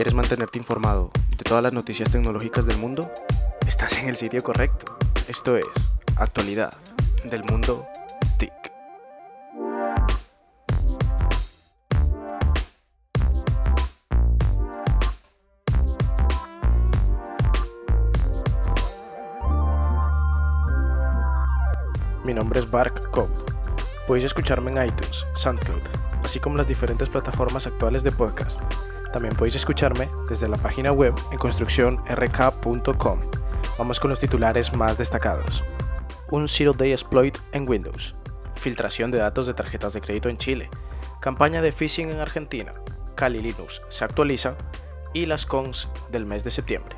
¿Quieres mantenerte informado de todas las noticias tecnológicas del mundo? Estás en el sitio correcto. Esto es Actualidad del Mundo TIC. Mi nombre es Bark Code. Podéis escucharme en iTunes, SoundCloud, así como las diferentes plataformas actuales de podcast. También podéis escucharme desde la página web en construccionrk.com. Vamos con los titulares más destacados. Un Zero Day Exploit en Windows. Filtración de datos de tarjetas de crédito en Chile. Campaña de phishing en Argentina. Kali Linux se actualiza. Y las cons del mes de septiembre.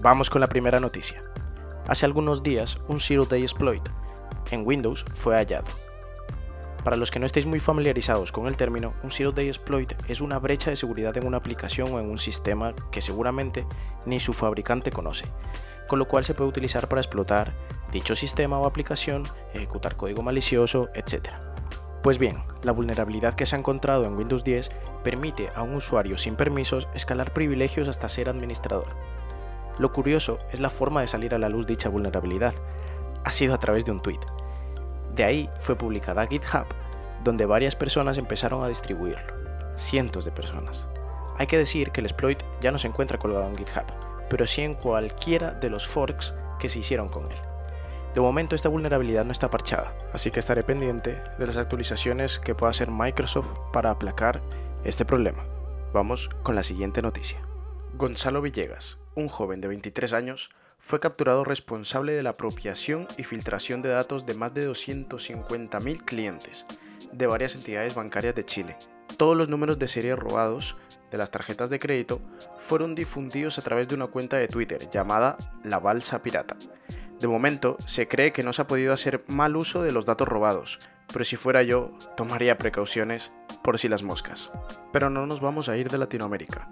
Vamos con la primera noticia. Hace algunos días, un Zero Day Exploit en Windows fue hallado. Para los que no estéis muy familiarizados con el término, un Zero Day Exploit es una brecha de seguridad en una aplicación o en un sistema que seguramente ni su fabricante conoce, con lo cual se puede utilizar para explotar dicho sistema o aplicación, ejecutar código malicioso, etc. Pues bien, la vulnerabilidad que se ha encontrado en Windows 10 permite a un usuario sin permisos escalar privilegios hasta ser administrador. Lo curioso es la forma de salir a la luz dicha vulnerabilidad. Ha sido a través de un tweet. De ahí fue publicada GitHub, donde varias personas empezaron a distribuirlo. Cientos de personas. Hay que decir que el exploit ya no se encuentra colgado en GitHub, pero sí en cualquiera de los forks que se hicieron con él. De momento esta vulnerabilidad no está parchada, así que estaré pendiente de las actualizaciones que pueda hacer Microsoft para aplacar este problema. Vamos con la siguiente noticia. Gonzalo Villegas, un joven de 23 años, fue capturado responsable de la apropiación y filtración de datos de más de 250.000 clientes de varias entidades bancarias de Chile. Todos los números de serie robados de las tarjetas de crédito fueron difundidos a través de una cuenta de Twitter llamada La Balsa Pirata. De momento, se cree que no se ha podido hacer mal uso de los datos robados, pero si fuera yo, tomaría precauciones por si las moscas. Pero no nos vamos a ir de Latinoamérica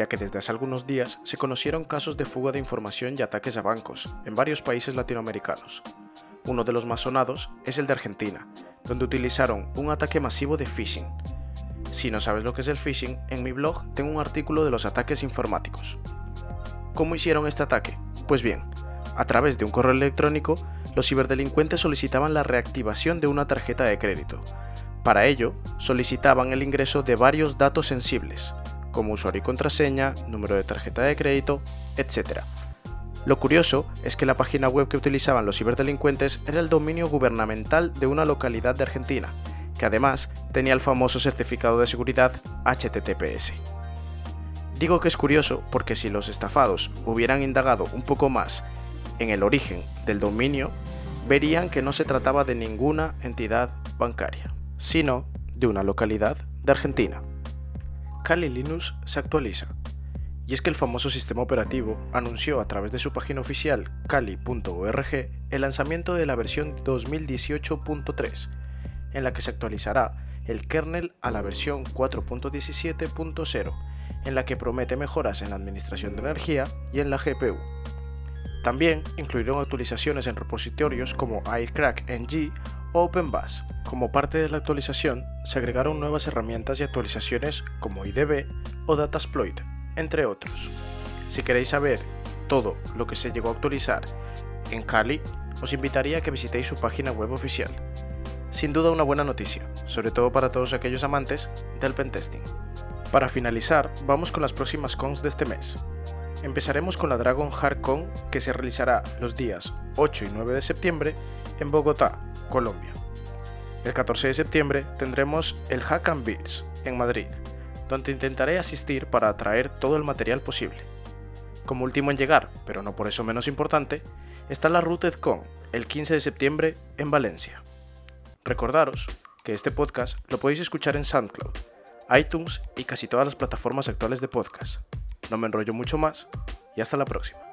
ya que desde hace algunos días se conocieron casos de fuga de información y ataques a bancos en varios países latinoamericanos. Uno de los más sonados es el de Argentina, donde utilizaron un ataque masivo de phishing. Si no sabes lo que es el phishing, en mi blog tengo un artículo de los ataques informáticos. ¿Cómo hicieron este ataque? Pues bien, a través de un correo electrónico, los ciberdelincuentes solicitaban la reactivación de una tarjeta de crédito. Para ello, solicitaban el ingreso de varios datos sensibles, como usuario y contraseña, número de tarjeta de crédito, etc. Lo curioso es que la página web que utilizaban los ciberdelincuentes era el dominio gubernamental de una localidad de Argentina, que además tenía el famoso certificado de seguridad HTTPS. Digo que es curioso porque si los estafados hubieran indagado un poco más en el origen del dominio, verían que no se trataba de ninguna entidad bancaria, sino de una localidad de Argentina. Kali Linux se actualiza. Y es que el famoso sistema operativo anunció a través de su página oficial kali.org el lanzamiento de la versión 2018.3, en la que se actualizará el kernel a la versión 4.17.0, en la que promete mejoras en la administración de energía y en la GPU. También incluirán actualizaciones en repositorios como iCrackNG o OpenBus. Como parte de la actualización, se agregaron nuevas herramientas y actualizaciones como IDB o Datasploit, entre otros. Si queréis saber todo lo que se llegó a actualizar en Kali, os invitaría a que visitéis su página web oficial. Sin duda una buena noticia, sobre todo para todos aquellos amantes del pentesting. Para finalizar, vamos con las próximas cons de este mes. Empezaremos con la Dragon Heart Con que se realizará los días 8 y 9 de septiembre en Bogotá, Colombia. El 14 de septiembre tendremos el Hack and Beats en Madrid, donde intentaré asistir para atraer todo el material posible. Como último en llegar, pero no por eso menos importante, está la RootedCon el 15 de septiembre en Valencia. Recordaros que este podcast lo podéis escuchar en SoundCloud, iTunes y casi todas las plataformas actuales de podcast. No me enrollo mucho más y hasta la próxima.